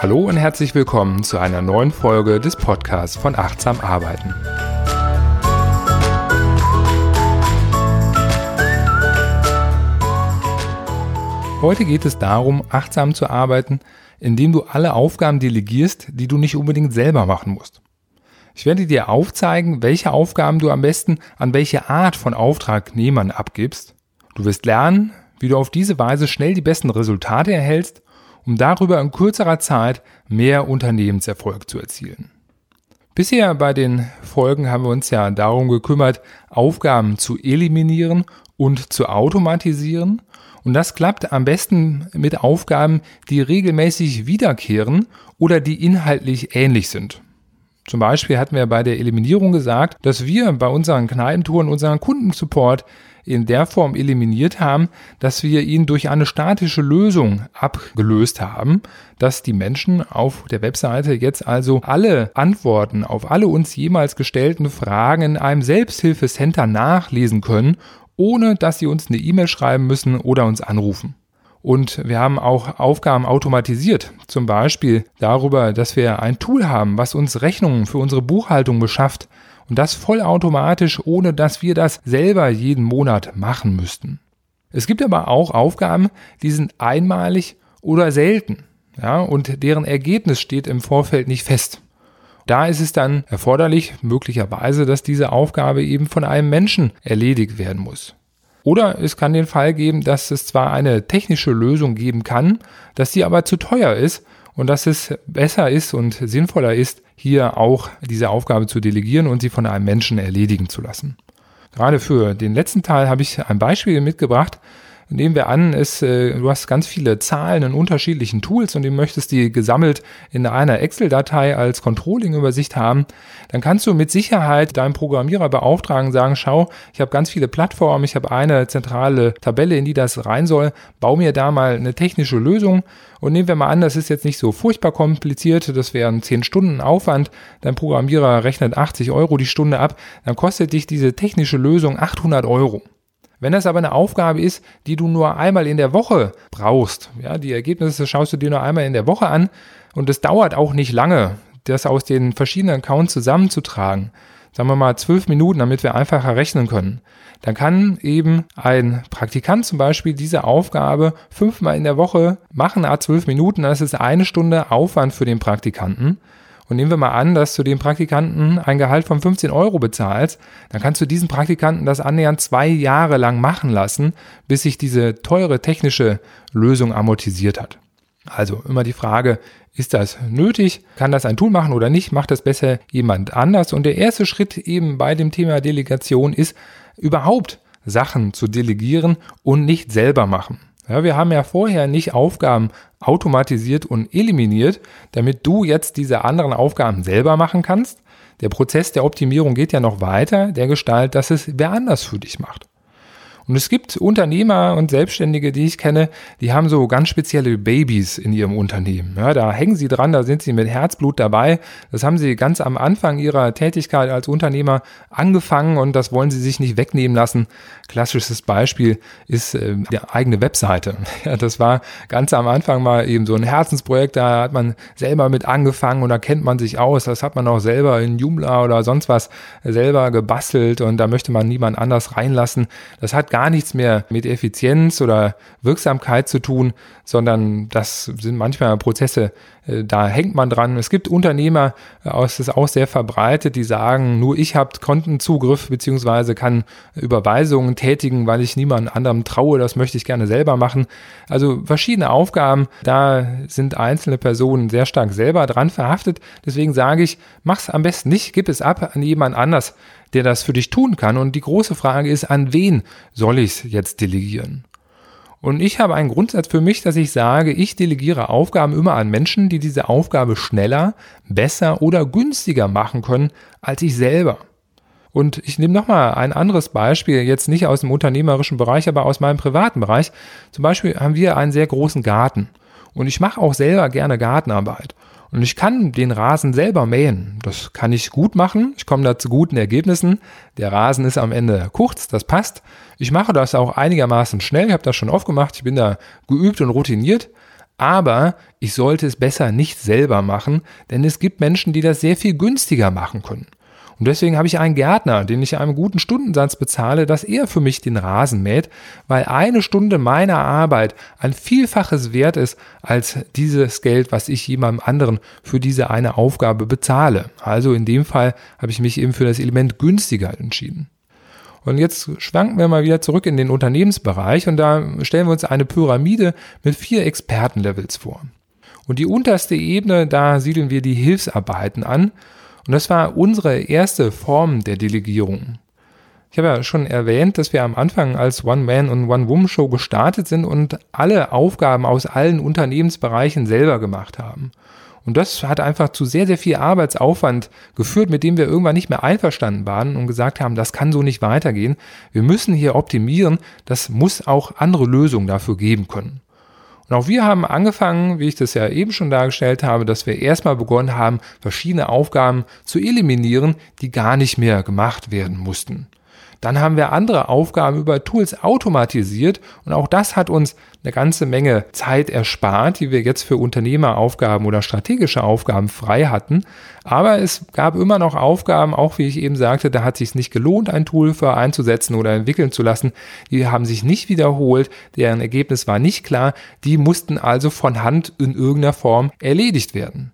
Hallo und herzlich willkommen zu einer neuen Folge des Podcasts von Achtsam Arbeiten. Heute geht es darum, achtsam zu arbeiten, indem du alle Aufgaben delegierst, die du nicht unbedingt selber machen musst. Ich werde dir aufzeigen, welche Aufgaben du am besten an welche Art von Auftragnehmern abgibst. Du wirst lernen, wie du auf diese Weise schnell die besten Resultate erhältst, um darüber in kürzerer Zeit mehr Unternehmenserfolg zu erzielen. Bisher bei den Folgen haben wir uns ja darum gekümmert, Aufgaben zu eliminieren und zu automatisieren und das klappt am besten mit Aufgaben, die regelmäßig wiederkehren oder die inhaltlich ähnlich sind. Zum Beispiel hatten wir bei der Eliminierung gesagt, dass wir bei unseren Kneipentouren unseren Kundensupport in der Form eliminiert haben, dass wir ihn durch eine statische Lösung abgelöst haben, dass die Menschen auf der Webseite jetzt also alle Antworten auf alle uns jemals gestellten Fragen in einem Selbsthilfecenter nachlesen können ohne dass sie uns eine E-Mail schreiben müssen oder uns anrufen. Und wir haben auch Aufgaben automatisiert, zum Beispiel darüber, dass wir ein Tool haben, was uns Rechnungen für unsere Buchhaltung beschafft und das vollautomatisch, ohne dass wir das selber jeden Monat machen müssten. Es gibt aber auch Aufgaben, die sind einmalig oder selten, ja, und deren Ergebnis steht im Vorfeld nicht fest. Da ist es dann erforderlich, möglicherweise, dass diese Aufgabe eben von einem Menschen erledigt werden muss. Oder es kann den Fall geben, dass es zwar eine technische Lösung geben kann, dass sie aber zu teuer ist und dass es besser ist und sinnvoller ist, hier auch diese Aufgabe zu delegieren und sie von einem Menschen erledigen zu lassen. Gerade für den letzten Teil habe ich ein Beispiel mitgebracht, Nehmen wir an, ist, äh, du hast ganz viele Zahlen in unterschiedlichen Tools und du möchtest die gesammelt in einer Excel-Datei als Controlling-Übersicht haben, dann kannst du mit Sicherheit deinem Programmierer beauftragen, sagen, schau, ich habe ganz viele Plattformen, ich habe eine zentrale Tabelle, in die das rein soll, bau mir da mal eine technische Lösung und nehmen wir mal an, das ist jetzt nicht so furchtbar kompliziert, das wären 10 Stunden Aufwand, dein Programmierer rechnet 80 Euro die Stunde ab, dann kostet dich diese technische Lösung 800 Euro. Wenn das aber eine Aufgabe ist, die du nur einmal in der Woche brauchst, ja, die Ergebnisse schaust du dir nur einmal in der Woche an und es dauert auch nicht lange, das aus den verschiedenen Accounts zusammenzutragen, sagen wir mal zwölf Minuten, damit wir einfacher rechnen können, dann kann eben ein Praktikant zum Beispiel diese Aufgabe fünfmal in der Woche machen, a zwölf Minuten, das ist eine Stunde Aufwand für den Praktikanten. Und nehmen wir mal an, dass du dem Praktikanten ein Gehalt von 15 Euro bezahlst, dann kannst du diesen Praktikanten das annähernd zwei Jahre lang machen lassen, bis sich diese teure technische Lösung amortisiert hat. Also immer die Frage, ist das nötig? Kann das ein Tool machen oder nicht? Macht das besser jemand anders? Und der erste Schritt eben bei dem Thema Delegation ist, überhaupt Sachen zu delegieren und nicht selber machen. Ja, wir haben ja vorher nicht Aufgaben automatisiert und eliminiert, damit du jetzt diese anderen Aufgaben selber machen kannst. Der Prozess der Optimierung geht ja noch weiter, der Gestalt, dass es wer anders für dich macht. Und es gibt Unternehmer und Selbstständige, die ich kenne, die haben so ganz spezielle Babys in ihrem Unternehmen. Ja, da hängen sie dran, da sind sie mit Herzblut dabei. Das haben sie ganz am Anfang ihrer Tätigkeit als Unternehmer angefangen und das wollen sie sich nicht wegnehmen lassen. Klassisches Beispiel ist äh, die eigene Webseite. Ja, das war ganz am Anfang mal eben so ein Herzensprojekt, da hat man selber mit angefangen und da kennt man sich aus. Das hat man auch selber in Joomla oder sonst was selber gebastelt und da möchte man niemand anders reinlassen. Das hat gar nichts mehr mit Effizienz oder Wirksamkeit zu tun, sondern das sind manchmal Prozesse, äh, da hängt man dran. Es gibt Unternehmer, das äh, ist auch sehr verbreitet, die sagen, nur ich habe Kontenzugriff beziehungsweise kann Überweisungen tätigen, weil ich niemand anderem traue, das möchte ich gerne selber machen. Also verschiedene Aufgaben, da sind einzelne Personen sehr stark selber dran verhaftet. Deswegen sage ich, mach's am besten nicht, gib es ab an jemand anders der das für dich tun kann. Und die große Frage ist, an wen soll ich es jetzt delegieren? Und ich habe einen Grundsatz für mich, dass ich sage, ich delegiere Aufgaben immer an Menschen, die diese Aufgabe schneller, besser oder günstiger machen können als ich selber. Und ich nehme nochmal ein anderes Beispiel, jetzt nicht aus dem unternehmerischen Bereich, aber aus meinem privaten Bereich. Zum Beispiel haben wir einen sehr großen Garten. Und ich mache auch selber gerne Gartenarbeit. Und ich kann den Rasen selber mähen. Das kann ich gut machen. Ich komme da zu guten Ergebnissen. Der Rasen ist am Ende kurz, das passt. Ich mache das auch einigermaßen schnell. Ich habe das schon oft gemacht. Ich bin da geübt und routiniert. Aber ich sollte es besser nicht selber machen, denn es gibt Menschen, die das sehr viel günstiger machen können. Und deswegen habe ich einen Gärtner, den ich einen guten Stundensatz bezahle, dass er für mich den Rasen mäht, weil eine Stunde meiner Arbeit ein Vielfaches wert ist als dieses Geld, was ich jemandem anderen für diese eine Aufgabe bezahle. Also in dem Fall habe ich mich eben für das Element günstiger entschieden. Und jetzt schwanken wir mal wieder zurück in den Unternehmensbereich und da stellen wir uns eine Pyramide mit vier Expertenlevels vor. Und die unterste Ebene, da siedeln wir die Hilfsarbeiten an und das war unsere erste Form der Delegierung. Ich habe ja schon erwähnt, dass wir am Anfang als One-Man- und One-Woman-Show gestartet sind und alle Aufgaben aus allen Unternehmensbereichen selber gemacht haben. Und das hat einfach zu sehr, sehr viel Arbeitsaufwand geführt, mit dem wir irgendwann nicht mehr einverstanden waren und gesagt haben, das kann so nicht weitergehen. Wir müssen hier optimieren. Das muss auch andere Lösungen dafür geben können. Und auch wir haben angefangen, wie ich das ja eben schon dargestellt habe, dass wir erstmal begonnen haben, verschiedene Aufgaben zu eliminieren, die gar nicht mehr gemacht werden mussten. Dann haben wir andere Aufgaben über Tools automatisiert und auch das hat uns eine ganze Menge Zeit erspart, die wir jetzt für Unternehmeraufgaben oder strategische Aufgaben frei hatten. Aber es gab immer noch Aufgaben, auch wie ich eben sagte, da hat es sich nicht gelohnt, ein Tool für einzusetzen oder entwickeln zu lassen. Die haben sich nicht wiederholt, deren Ergebnis war nicht klar. Die mussten also von Hand in irgendeiner Form erledigt werden.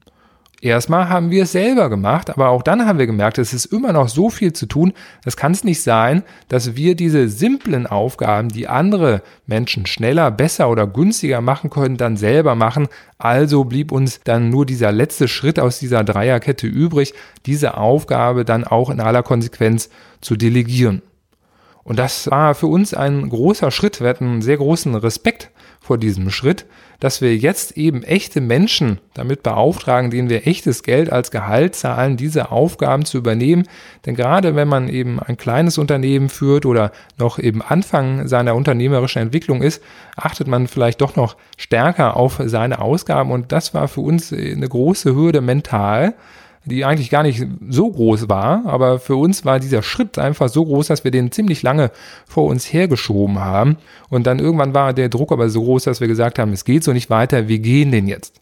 Erstmal haben wir es selber gemacht, aber auch dann haben wir gemerkt, es ist immer noch so viel zu tun. Das kann es nicht sein, dass wir diese simplen Aufgaben, die andere Menschen schneller, besser oder günstiger machen können, dann selber machen. Also blieb uns dann nur dieser letzte Schritt aus dieser Dreierkette übrig, diese Aufgabe dann auch in aller Konsequenz zu delegieren. Und das war für uns ein großer Schritt. Wir hatten einen sehr großen Respekt vor diesem Schritt, dass wir jetzt eben echte Menschen damit beauftragen, denen wir echtes Geld als Gehalt zahlen, diese Aufgaben zu übernehmen. Denn gerade wenn man eben ein kleines Unternehmen führt oder noch eben Anfang seiner unternehmerischen Entwicklung ist, achtet man vielleicht doch noch stärker auf seine Ausgaben. Und das war für uns eine große Hürde mental die eigentlich gar nicht so groß war, aber für uns war dieser Schritt einfach so groß, dass wir den ziemlich lange vor uns hergeschoben haben. Und dann irgendwann war der Druck aber so groß, dass wir gesagt haben, es geht so nicht weiter, wir gehen den jetzt.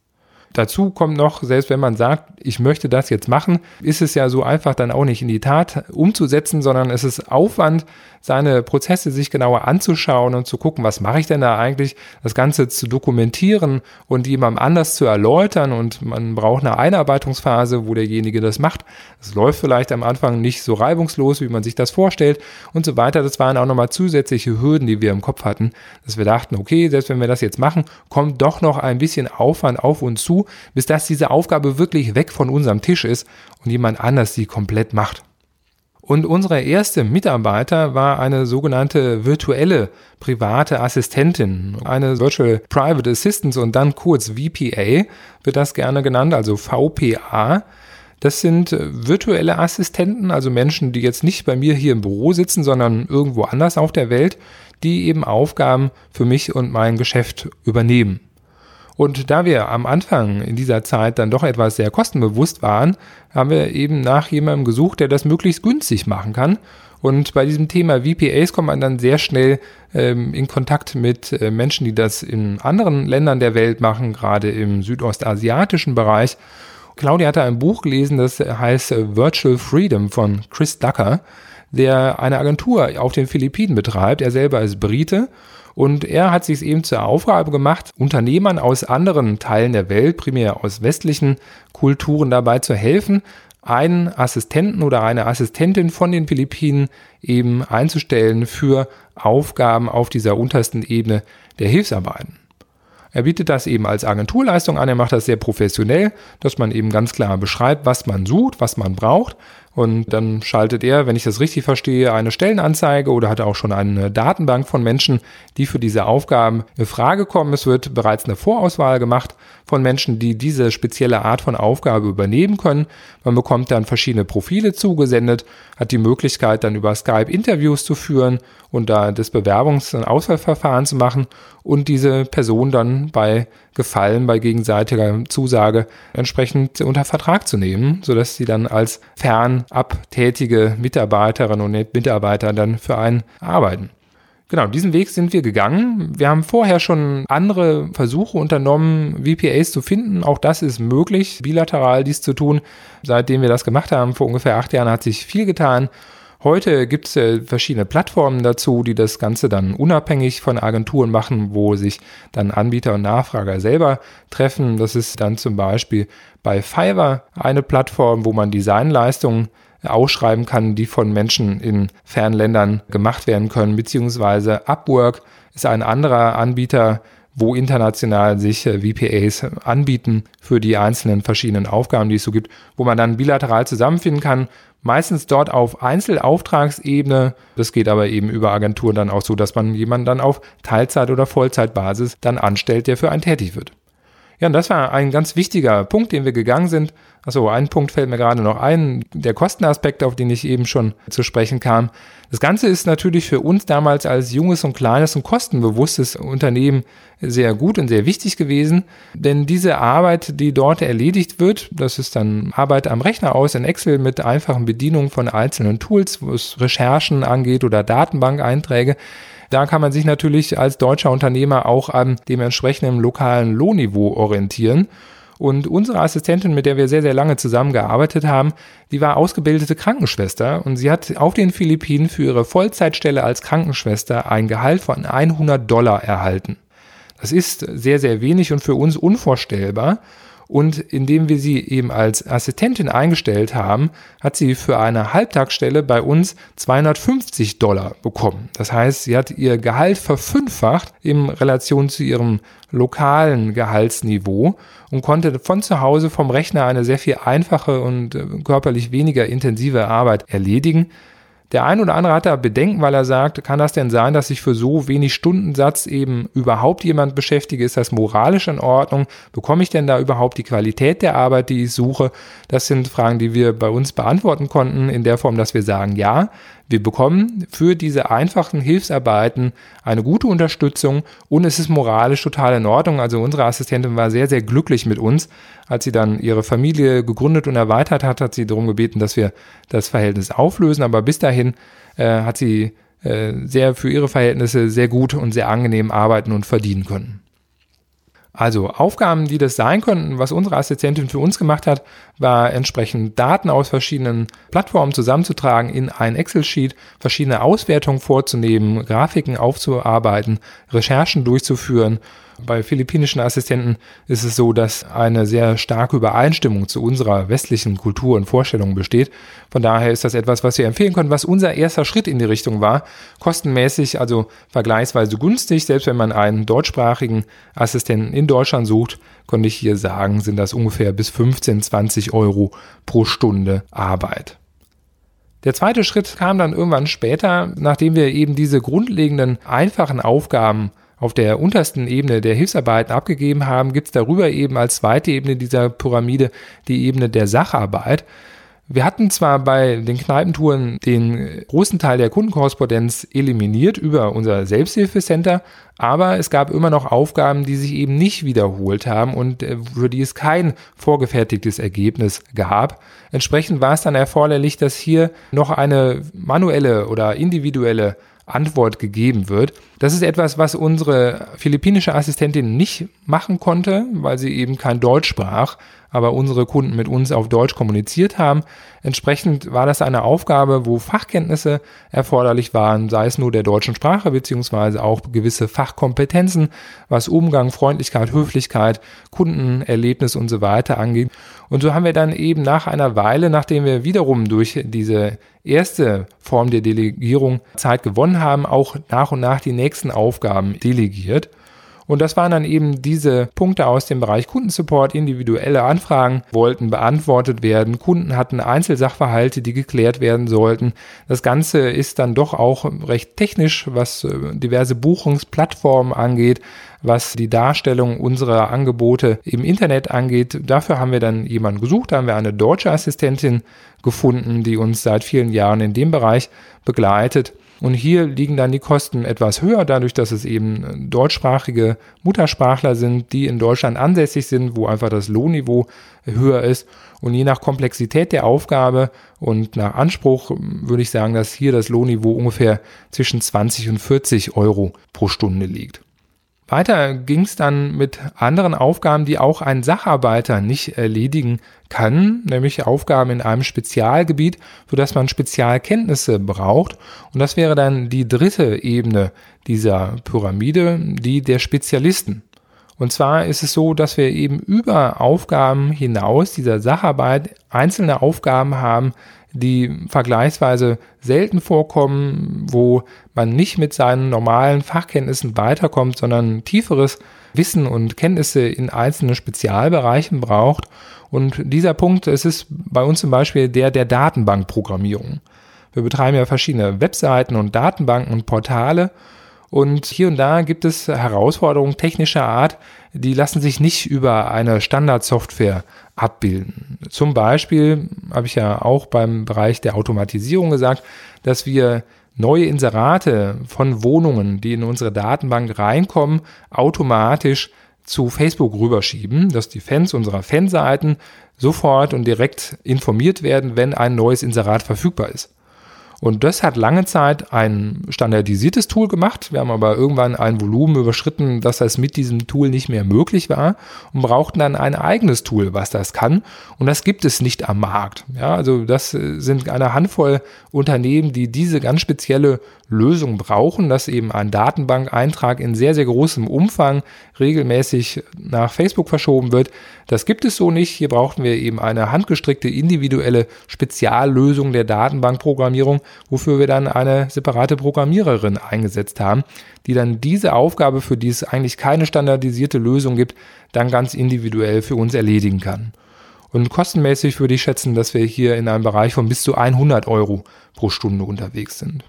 Dazu kommt noch, selbst wenn man sagt, ich möchte das jetzt machen, ist es ja so einfach dann auch nicht in die Tat umzusetzen, sondern es ist Aufwand, seine Prozesse sich genauer anzuschauen und zu gucken, was mache ich denn da eigentlich, das Ganze zu dokumentieren und jemandem anders zu erläutern und man braucht eine Einarbeitungsphase, wo derjenige das macht. Es läuft vielleicht am Anfang nicht so reibungslos, wie man sich das vorstellt und so weiter. Das waren auch nochmal zusätzliche Hürden, die wir im Kopf hatten, dass wir dachten, okay, selbst wenn wir das jetzt machen, kommt doch noch ein bisschen Aufwand auf uns zu, bis dass diese Aufgabe wirklich weg von unserem Tisch ist und jemand anders sie komplett macht. Und unsere erste Mitarbeiter war eine sogenannte virtuelle private Assistentin, eine Virtual Private Assistant und dann kurz VPA wird das gerne genannt, also VPA. Das sind virtuelle Assistenten, also Menschen, die jetzt nicht bei mir hier im Büro sitzen, sondern irgendwo anders auf der Welt, die eben Aufgaben für mich und mein Geschäft übernehmen. Und da wir am Anfang in dieser Zeit dann doch etwas sehr kostenbewusst waren, haben wir eben nach jemandem gesucht, der das möglichst günstig machen kann. Und bei diesem Thema VPAs kommt man dann sehr schnell ähm, in Kontakt mit äh, Menschen, die das in anderen Ländern der Welt machen, gerade im südostasiatischen Bereich. Claudia hatte ein Buch gelesen, das heißt Virtual Freedom von Chris Ducker, der eine Agentur auf den Philippinen betreibt. Er selber ist Brite und er hat sich eben zur Aufgabe gemacht, Unternehmern aus anderen Teilen der Welt, primär aus westlichen Kulturen dabei zu helfen, einen Assistenten oder eine Assistentin von den Philippinen eben einzustellen für Aufgaben auf dieser untersten Ebene der Hilfsarbeiten. Er bietet das eben als Agenturleistung an, er macht das sehr professionell, dass man eben ganz klar beschreibt, was man sucht, was man braucht, Und dann schaltet er, wenn ich das richtig verstehe, eine Stellenanzeige oder hat auch schon eine Datenbank von Menschen, die für diese Aufgaben in Frage kommen. Es wird bereits eine Vorauswahl gemacht von Menschen, die diese spezielle Art von Aufgabe übernehmen können. Man bekommt dann verschiedene Profile zugesendet, hat die Möglichkeit dann über Skype Interviews zu führen und da das Bewerbungs- und Auswahlverfahren zu machen und diese Person dann bei Gefallen, bei gegenseitiger Zusage entsprechend unter Vertrag zu nehmen, sodass sie dann als fernab tätige Mitarbeiterinnen und Mitarbeiter dann für einen arbeiten. Genau, diesen Weg sind wir gegangen. Wir haben vorher schon andere Versuche unternommen, VPAs zu finden. Auch das ist möglich, bilateral dies zu tun. Seitdem wir das gemacht haben, vor ungefähr acht Jahren, hat sich viel getan. Heute gibt es äh, verschiedene Plattformen dazu, die das Ganze dann unabhängig von Agenturen machen, wo sich dann Anbieter und Nachfrager selber treffen. Das ist dann zum Beispiel bei Fiverr eine Plattform, wo man Designleistungen ausschreiben kann, die von Menschen in fernen Ländern gemacht werden können, beziehungsweise Upwork ist ein anderer Anbieter, wo international sich äh, VPAs anbieten für die einzelnen verschiedenen Aufgaben, die es so gibt, wo man dann bilateral zusammenfinden kann, meistens dort auf Einzelauftragsebene. Das geht aber eben über Agenturen dann auch so, dass man jemanden dann auf Teilzeit- oder Vollzeitbasis dann anstellt, der für einen tätig wird. Ja, und das war ein ganz wichtiger Punkt, den wir gegangen sind. Achso, ein Punkt fällt mir gerade noch ein, der Kostenaspekt, auf den ich eben schon zu sprechen kam. Das Ganze ist natürlich für uns damals als junges und kleines und kostenbewusstes Unternehmen sehr gut und sehr wichtig gewesen, denn diese Arbeit, die dort erledigt wird, das ist dann Arbeit am Rechner aus in Excel mit einfachen Bedienungen von einzelnen Tools, wo es Recherchen angeht oder Datenbank-Einträge, da kann man sich natürlich als deutscher Unternehmer auch an dem entsprechenden lokalen Lohnniveau orientieren. Und unsere Assistentin, mit der wir sehr, sehr lange zusammengearbeitet haben, die war ausgebildete Krankenschwester und sie hat auf den Philippinen für ihre Vollzeitstelle als Krankenschwester ein Gehalt von 100 Dollar erhalten. Das ist sehr, sehr wenig und für uns unvorstellbar. Und indem wir sie eben als Assistentin eingestellt haben, hat sie für eine Halbtagsstelle bei uns 250 Dollar bekommen. Das heißt, sie hat ihr Gehalt verfünffacht in Relation zu ihrem lokalen Gehaltsniveau und konnte von zu Hause vom Rechner eine sehr viel einfache und äh, körperlich weniger intensive Arbeit erledigen. Der ein oder andere hat da Bedenken, weil er sagt, kann das denn sein, dass ich für so wenig Stundensatz eben überhaupt jemand beschäftige? Ist das moralisch in Ordnung? Bekomme ich denn da überhaupt die Qualität der Arbeit, die ich suche? Das sind Fragen, die wir bei uns beantworten konnten, in der Form, dass wir sagen, ja, wir bekommen für diese einfachen Hilfsarbeiten eine gute Unterstützung und es ist moralisch total in Ordnung. Also unsere Assistentin war sehr, sehr glücklich mit uns. Als sie dann ihre Familie gegründet und erweitert hat, hat sie darum gebeten, dass wir das Verhältnis auflösen. Aber bis dahin äh, hat sie äh, sehr für ihre Verhältnisse sehr gut und sehr angenehm arbeiten und verdienen können. Also Aufgaben, die das sein könnten, was unsere Assistentin für uns gemacht hat, war entsprechend Daten aus verschiedenen Plattformen zusammenzutragen in ein Excel-Sheet, verschiedene Auswertungen vorzunehmen, Grafiken aufzuarbeiten, Recherchen durchzuführen bei philippinischen Assistenten ist es so, dass eine sehr starke Übereinstimmung zu unserer westlichen Kultur und Vorstellung besteht. Von daher ist das etwas, was wir empfehlen können, was unser erster Schritt in die Richtung war. Kostenmäßig also vergleichsweise günstig. Selbst wenn man einen deutschsprachigen Assistenten in Deutschland sucht, konnte ich hier sagen, sind das ungefähr bis 15, 20 Euro pro Stunde Arbeit. Der zweite Schritt kam dann irgendwann später, nachdem wir eben diese grundlegenden, einfachen Aufgaben auf der untersten Ebene der Hilfsarbeiten abgegeben haben, gibt es darüber eben als zweite Ebene dieser Pyramide die Ebene der Sacharbeit. Wir hatten zwar bei den Kneipentouren den großen Teil der Kundenkorrespondenz eliminiert über unser Selbsthilfecenter, aber es gab immer noch Aufgaben, die sich eben nicht wiederholt haben und äh, für die es kein vorgefertigtes Ergebnis gab. Entsprechend war es dann erforderlich, dass hier noch eine manuelle oder individuelle Antwort gegeben wird. Das ist etwas, was unsere philippinische Assistentin nicht machen konnte, weil sie eben kein Deutsch sprach, aber unsere Kunden mit uns auf Deutsch kommuniziert haben. Entsprechend war das eine Aufgabe, wo Fachkenntnisse erforderlich waren, sei es nur der deutschen Sprache beziehungsweise auch gewisse Fachkompetenzen, was Umgang, Freundlichkeit, Höflichkeit, Kundenerlebnis und so weiter angeht. Und so haben wir dann eben nach einer Weile, nachdem wir wiederum durch diese erste Form der Delegierung Zeit gewonnen haben, auch nach und nach die nächsten Aufgaben delegiert. Und das waren dann eben diese Punkte aus dem Bereich Kundensupport. Individuelle Anfragen wollten beantwortet werden. Kunden hatten Einzelsachverhalte, die geklärt werden sollten. Das Ganze ist dann doch auch recht technisch, was äh, diverse Buchungsplattformen angeht was die Darstellung unserer Angebote im Internet angeht. Dafür haben wir dann jemanden gesucht, da haben wir eine deutsche Assistentin gefunden, die uns seit vielen Jahren in dem Bereich begleitet. Und hier liegen dann die Kosten etwas höher, dadurch, dass es eben deutschsprachige Muttersprachler sind, die in Deutschland ansässig sind, wo einfach das Lohnniveau höher ist. Und je nach Komplexität der Aufgabe und nach Anspruch würde ich sagen, dass hier das Lohnniveau ungefähr zwischen 20 und 40 Euro pro Stunde liegt. Weiter ging es dann mit anderen Aufgaben, die auch ein Sacharbeiter nicht erledigen kann, nämlich Aufgaben in einem Spezialgebiet, das man Spezialkenntnisse braucht. Und das wäre dann die dritte Ebene dieser Pyramide, die der Spezialisten. Und zwar ist es so, dass wir eben über Aufgaben hinaus dieser Sacharbeit einzelne Aufgaben haben, die vergleichsweise selten vorkommen, wo man nicht mit seinen normalen Fachkenntnissen weiterkommt, sondern tieferes Wissen und Kenntnisse in einzelnen Spezialbereichen braucht. Und dieser Punkt, es ist bei uns zum Beispiel der der Datenbankprogrammierung. Wir betreiben ja verschiedene Webseiten und Datenbanken und Portale und hier und da gibt es Herausforderungen technischer Art, die lassen sich nicht über eine Standardsoftware abbilden. Zum Beispiel habe ich ja auch beim Bereich der Automatisierung gesagt, dass wir neue Inserate von Wohnungen, die in unsere Datenbank reinkommen, automatisch zu Facebook rüberschieben, dass die Fans unserer Fanseiten sofort und direkt informiert werden, wenn ein neues Inserat verfügbar ist. Und das hat lange Zeit ein standardisiertes Tool gemacht. Wir haben aber irgendwann ein Volumen überschritten, dass das mit diesem Tool nicht mehr möglich war und brauchten dann ein eigenes Tool, was das kann. Und das gibt es nicht am Markt. Ja, also das sind eine Handvoll Unternehmen, die diese ganz spezielle Lösung brauchen, dass eben ein Datenbankeintrag in sehr, sehr großem Umfang regelmäßig nach Facebook verschoben wird. Das gibt es so nicht. Hier brauchten wir eben eine handgestrickte, individuelle Speziallösung der Datenbankprogrammierung, wofür wir dann eine separate Programmiererin eingesetzt haben, die dann diese Aufgabe, für die es eigentlich keine standardisierte Lösung gibt, dann ganz individuell für uns erledigen kann. Und kostenmäßig würde ich schätzen, dass wir hier in einem Bereich von bis zu 100 Euro pro Stunde unterwegs sind.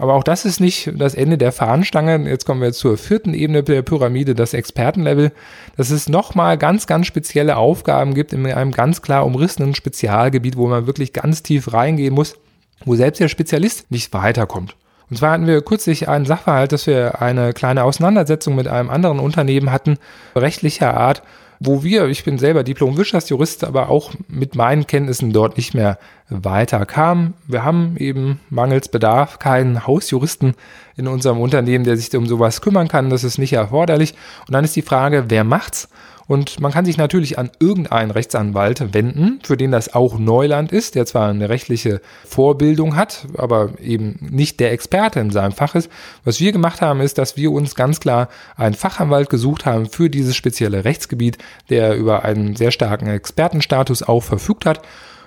Aber auch das ist nicht das Ende der Fahnenstange. Jetzt kommen wir zur vierten Ebene der Pyramide, das Expertenlevel. Dass es nochmal ganz, ganz spezielle Aufgaben gibt in einem ganz klar umrissenen Spezialgebiet, wo man wirklich ganz tief reingehen muss, wo selbst der Spezialist nicht weiterkommt. Und zwar hatten wir kürzlich einen Sachverhalt, dass wir eine kleine Auseinandersetzung mit einem anderen Unternehmen hatten, rechtlicher Art, wo wir, ich bin selber Diplom-Wirtschaftsjurist, aber auch mit meinen Kenntnissen dort nicht mehr weiter kamen. Wir haben eben mangels Bedarf keinen Hausjuristen in unserem Unternehmen, der sich um sowas kümmern kann. Das ist nicht erforderlich. Und dann ist die Frage, wer macht's? Und man kann sich natürlich an irgendeinen Rechtsanwalt wenden, für den das auch Neuland ist, der zwar eine rechtliche Vorbildung hat, aber eben nicht der Experte in seinem Fach ist. Was wir gemacht haben, ist, dass wir uns ganz klar einen Fachanwalt gesucht haben für dieses spezielle Rechtsgebiet, der über einen sehr starken Expertenstatus auch verfügt hat.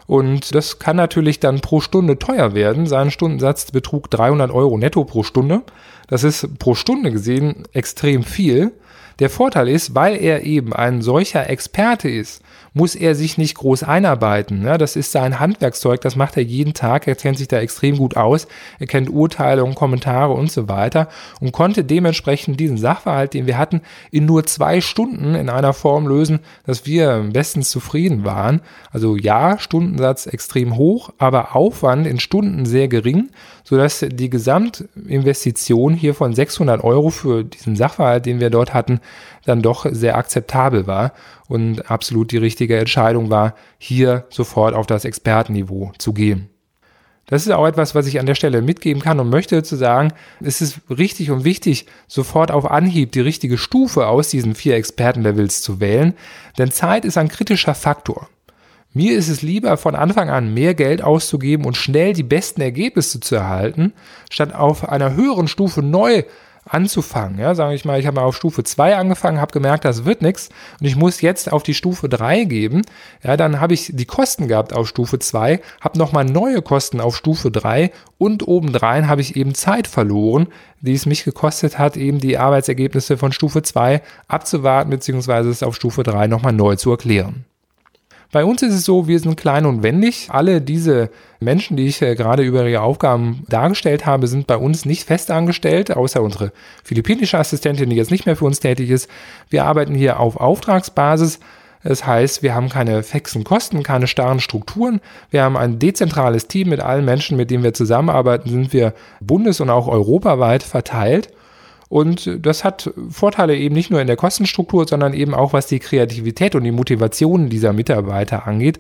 Und das kann natürlich dann pro Stunde teuer werden. Sein Stundensatz betrug 300 Euro netto pro Stunde. Das ist pro Stunde gesehen extrem viel. Der Vorteil ist, weil er eben ein solcher Experte ist, muss er sich nicht groß einarbeiten. Ja, das ist sein Handwerkszeug, das macht er jeden Tag, er kennt sich da extrem gut aus, er kennt Urteile und Kommentare und so weiter und konnte dementsprechend diesen Sachverhalt, den wir hatten, in nur zwei Stunden in einer Form lösen, dass wir bestens zufrieden waren. Also ja, Stundensatz extrem hoch, aber Aufwand in Stunden sehr gering, sodass die Gesamtinvestition hier von 600 Euro für diesen Sachverhalt, den wir dort hatten, dann doch sehr akzeptabel war und absolut die richtige Entscheidung war, hier sofort auf das Expertenniveau zu gehen. Das ist auch etwas, was ich an der Stelle mitgeben kann und möchte zu sagen, es ist richtig und wichtig, sofort auf Anhieb die richtige Stufe aus diesen vier Expertenlevels zu wählen, denn Zeit ist ein kritischer Faktor. Mir ist es lieber, von Anfang an mehr Geld auszugeben und schnell die besten Ergebnisse zu erhalten, statt auf einer höheren Stufe neu anzufangen. Ja, sage ich mal, ich habe mal auf Stufe 2 angefangen, habe gemerkt, das wird nichts und ich muss jetzt auf die Stufe 3 geben. Ja, dann habe ich die Kosten gehabt auf Stufe 2, habe nochmal neue Kosten auf Stufe 3 und obendrein habe ich eben Zeit verloren, die es mich gekostet hat, eben die Arbeitsergebnisse von Stufe 2 abzuwarten, beziehungsweise es auf Stufe 3 nochmal neu zu erklären. Bei uns ist es so, wir sind klein und wendig. Alle diese Menschen, die ich äh, gerade über ihre Aufgaben dargestellt habe, sind bei uns nicht fest angestellt, außer unsere philippinische Assistentin, die jetzt nicht mehr für uns tätig ist. Wir arbeiten hier auf Auftragsbasis. Das heißt, wir haben keine fixen Kosten, keine starren Strukturen. Wir haben ein dezentrales Team mit allen Menschen, mit denen wir zusammenarbeiten, sind wir bundes- und auch europaweit verteilt. Und das hat Vorteile eben nicht nur in der Kostenstruktur, sondern eben auch was die Kreativität und die Motivation dieser Mitarbeiter angeht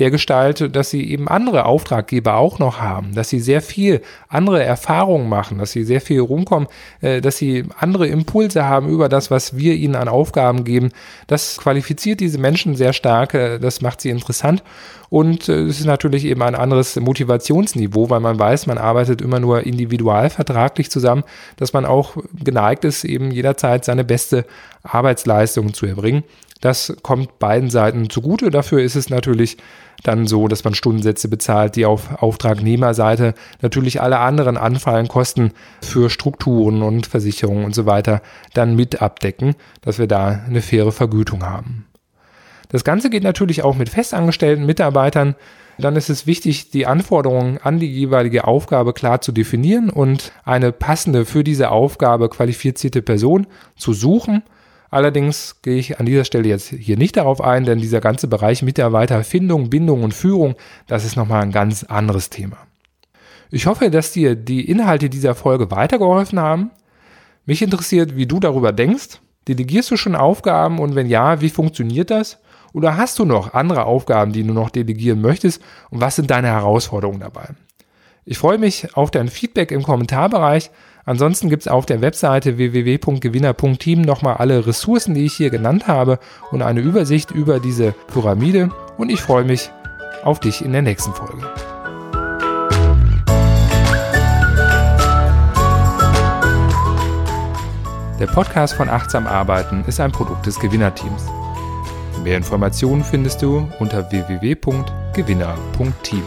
der Gestalt, dass sie eben andere Auftraggeber auch noch haben, dass sie sehr viel andere Erfahrungen machen, dass sie sehr viel rumkommen, äh, dass sie andere Impulse haben über das, was wir ihnen an Aufgaben geben. Das qualifiziert diese Menschen sehr stark, äh, das macht sie interessant und äh, es ist natürlich eben ein anderes Motivationsniveau, weil man weiß, man arbeitet immer nur individual vertraglich zusammen, dass man auch geneigt ist, eben jederzeit seine beste Arbeitsleistung zu erbringen. Das kommt beiden Seiten zugute. Dafür ist es natürlich dann so, dass man Stundensätze bezahlt, die auf Auftragnehmerseite natürlich alle anderen anfallen Kosten für Strukturen und Versicherungen und so weiter dann mit abdecken, dass wir da eine faire Vergütung haben. Das Ganze geht natürlich auch mit festangestellten Mitarbeitern. Dann ist es wichtig, die Anforderungen an die jeweilige Aufgabe klar zu definieren und eine passende für diese Aufgabe qualifizierte Person zu suchen Allerdings gehe ich an dieser Stelle jetzt hier nicht darauf ein, denn dieser ganze Bereich Mitarbeiterfindung, Bindung und Führung, das ist nochmal ein ganz anderes Thema. Ich hoffe, dass dir die Inhalte dieser Folge weitergeholfen haben. Mich interessiert, wie du darüber denkst. Delegierst du schon Aufgaben und wenn ja, wie funktioniert das? Oder hast du noch andere Aufgaben, die du noch delegieren möchtest und was sind deine Herausforderungen dabei? Ich freue mich auf dein Feedback im Kommentarbereich Ansonsten gibt es auf der Webseite www.gewinner.team nochmal alle Ressourcen, die ich hier genannt habe und eine Übersicht über diese Pyramide. Und ich freue mich auf dich in der nächsten Folge. Der Podcast von Achtsam Arbeiten ist ein Produkt des Gewinnerteams. Mehr Informationen findest du unter www.gewinner.team.